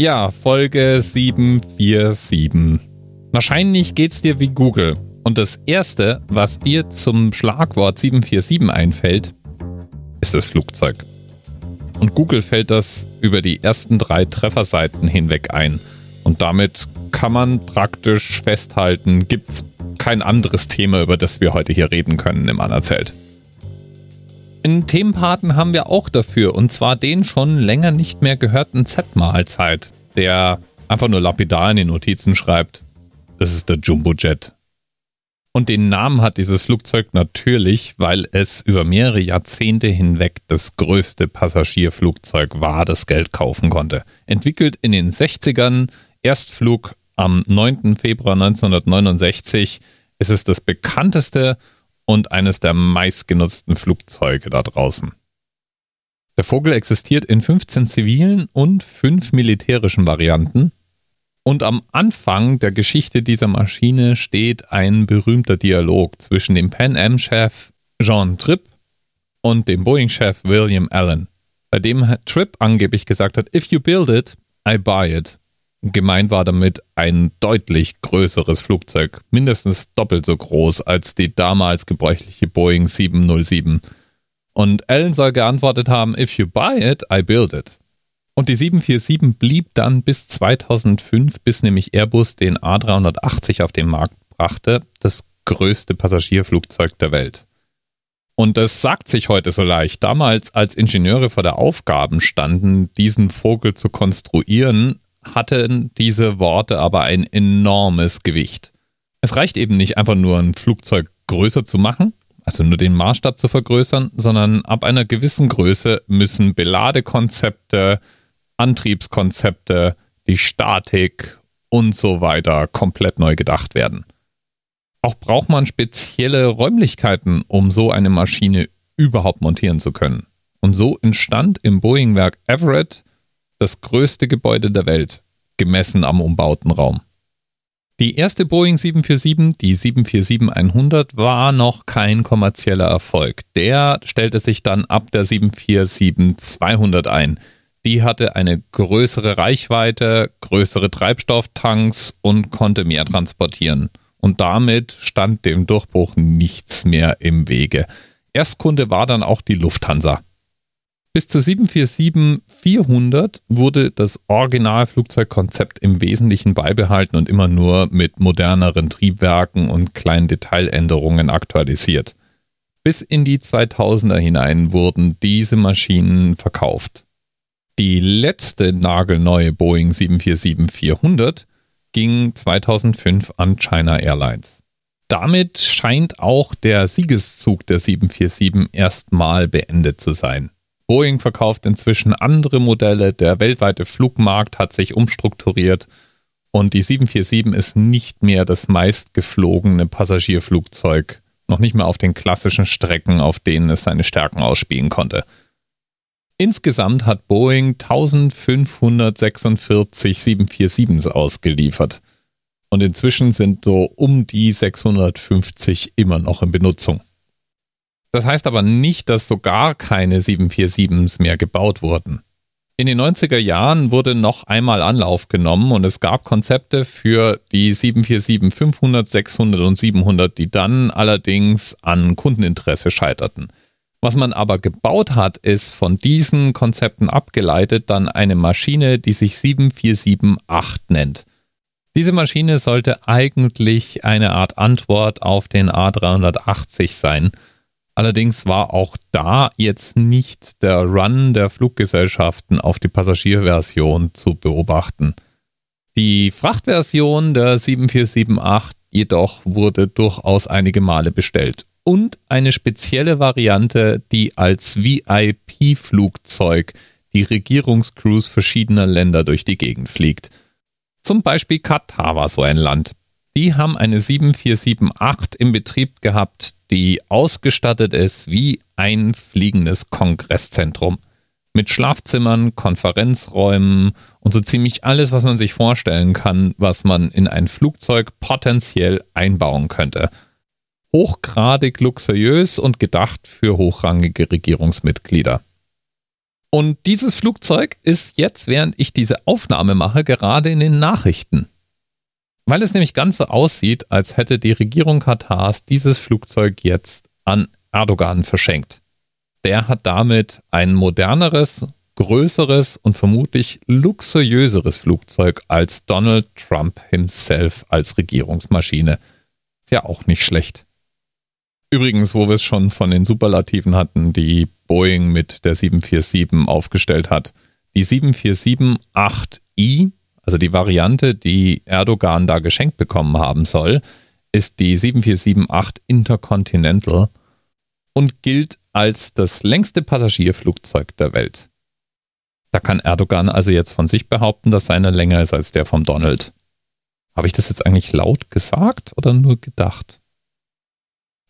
Ja, Folge 747. Wahrscheinlich geht's dir wie Google. Und das erste, was dir zum Schlagwort 747 einfällt, ist das Flugzeug. Und Google fällt das über die ersten drei Trefferseiten hinweg ein. Und damit kann man praktisch festhalten, gibt's kein anderes Thema, über das wir heute hier reden können im Anerzelt. Einen Themenpaten haben wir auch dafür, und zwar den schon länger nicht mehr gehörten Z-Mahlzeit, der einfach nur lapidar in den Notizen schreibt, das ist der Jumbo-Jet. Und den Namen hat dieses Flugzeug natürlich, weil es über mehrere Jahrzehnte hinweg das größte Passagierflugzeug war, das Geld kaufen konnte. Entwickelt in den 60ern, Erstflug am 9. Februar 1969, ist es das bekannteste und eines der meistgenutzten Flugzeuge da draußen. Der Vogel existiert in 15 zivilen und 5 militärischen Varianten. Und am Anfang der Geschichte dieser Maschine steht ein berühmter Dialog zwischen dem Pan Am-Chef Jean Tripp und dem Boeing-Chef William Allen, bei dem Tripp angeblich gesagt hat, If you build it, I buy it. Gemeint war damit ein deutlich größeres Flugzeug, mindestens doppelt so groß als die damals gebräuchliche Boeing 707. Und Allen soll geantwortet haben, if you buy it, I build it. Und die 747 blieb dann bis 2005, bis nämlich Airbus den A380 auf den Markt brachte, das größte Passagierflugzeug der Welt. Und das sagt sich heute so leicht. Damals, als Ingenieure vor der Aufgabe standen, diesen Vogel zu konstruieren, hatten diese Worte aber ein enormes Gewicht. Es reicht eben nicht einfach nur ein Flugzeug größer zu machen, also nur den Maßstab zu vergrößern, sondern ab einer gewissen Größe müssen Beladekonzepte, Antriebskonzepte, die Statik und so weiter komplett neu gedacht werden. Auch braucht man spezielle Räumlichkeiten, um so eine Maschine überhaupt montieren zu können. Und so entstand im Boeing-Werk Everett das größte Gebäude der Welt, gemessen am umbauten Raum. Die erste Boeing 747, die 747-100, war noch kein kommerzieller Erfolg. Der stellte sich dann ab der 747-200 ein. Die hatte eine größere Reichweite, größere Treibstofftanks und konnte mehr transportieren. Und damit stand dem Durchbruch nichts mehr im Wege. Erstkunde war dann auch die Lufthansa. Bis zur 747-400 wurde das Originalflugzeugkonzept im Wesentlichen beibehalten und immer nur mit moderneren Triebwerken und kleinen Detailänderungen aktualisiert. Bis in die 2000er hinein wurden diese Maschinen verkauft. Die letzte nagelneue Boeing 747-400 ging 2005 an China Airlines. Damit scheint auch der Siegeszug der 747 erstmal beendet zu sein. Boeing verkauft inzwischen andere Modelle, der weltweite Flugmarkt hat sich umstrukturiert und die 747 ist nicht mehr das meistgeflogene Passagierflugzeug, noch nicht mehr auf den klassischen Strecken, auf denen es seine Stärken ausspielen konnte. Insgesamt hat Boeing 1546 747s ausgeliefert. Und inzwischen sind so um die 650 immer noch in Benutzung. Das heißt aber nicht, dass so gar keine 747s mehr gebaut wurden. In den 90er Jahren wurde noch einmal Anlauf genommen und es gab Konzepte für die 747 500, 600 und 700, die dann allerdings an Kundeninteresse scheiterten. Was man aber gebaut hat, ist von diesen Konzepten abgeleitet dann eine Maschine, die sich 7478 nennt. Diese Maschine sollte eigentlich eine Art Antwort auf den A380 sein Allerdings war auch da jetzt nicht der Run der Fluggesellschaften auf die Passagierversion zu beobachten. Die Frachtversion der 7478 jedoch wurde durchaus einige Male bestellt. Und eine spezielle Variante, die als VIP-Flugzeug die Regierungscrews verschiedener Länder durch die Gegend fliegt. Zum Beispiel Katar war so ein Land. Die haben eine 7478 im Betrieb gehabt, die ausgestattet ist wie ein fliegendes Kongresszentrum. Mit Schlafzimmern, Konferenzräumen und so ziemlich alles, was man sich vorstellen kann, was man in ein Flugzeug potenziell einbauen könnte. Hochgradig luxuriös und gedacht für hochrangige Regierungsmitglieder. Und dieses Flugzeug ist jetzt, während ich diese Aufnahme mache, gerade in den Nachrichten. Weil es nämlich ganz so aussieht, als hätte die Regierung Katars dieses Flugzeug jetzt an Erdogan verschenkt. Der hat damit ein moderneres, größeres und vermutlich luxuriöseres Flugzeug als Donald Trump himself als Regierungsmaschine. Ist ja auch nicht schlecht. Übrigens, wo wir es schon von den Superlativen hatten, die Boeing mit der 747 aufgestellt hat. Die 747-8i, also die Variante, die Erdogan da geschenkt bekommen haben soll, ist die 747-8 Intercontinental und gilt als das längste Passagierflugzeug der Welt. Da kann Erdogan also jetzt von sich behaupten, dass seine länger ist als der vom Donald. Habe ich das jetzt eigentlich laut gesagt oder nur gedacht?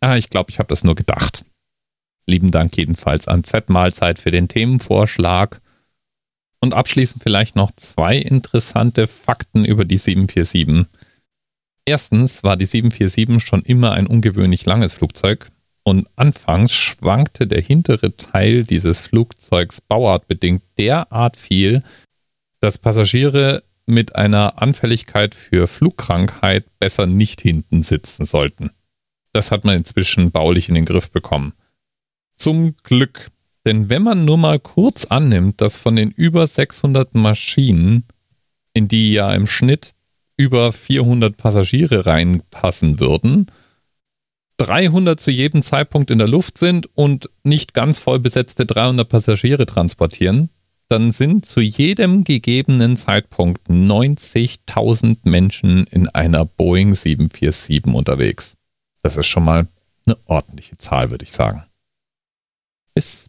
Ah, ich glaube, ich habe das nur gedacht. Lieben Dank jedenfalls an Z-Mahlzeit für den Themenvorschlag. Und abschließend vielleicht noch zwei interessante Fakten über die 747. Erstens war die 747 schon immer ein ungewöhnlich langes Flugzeug und anfangs schwankte der hintere Teil dieses Flugzeugs bauartbedingt derart viel, dass Passagiere mit einer Anfälligkeit für Flugkrankheit besser nicht hinten sitzen sollten. Das hat man inzwischen baulich in den Griff bekommen. Zum Glück. Denn wenn man nur mal kurz annimmt, dass von den über 600 Maschinen, in die ja im Schnitt über 400 Passagiere reinpassen würden, 300 zu jedem Zeitpunkt in der Luft sind und nicht ganz voll besetzte 300 Passagiere transportieren, dann sind zu jedem gegebenen Zeitpunkt 90.000 Menschen in einer Boeing 747 unterwegs. Das ist schon mal eine ordentliche Zahl, würde ich sagen. Bis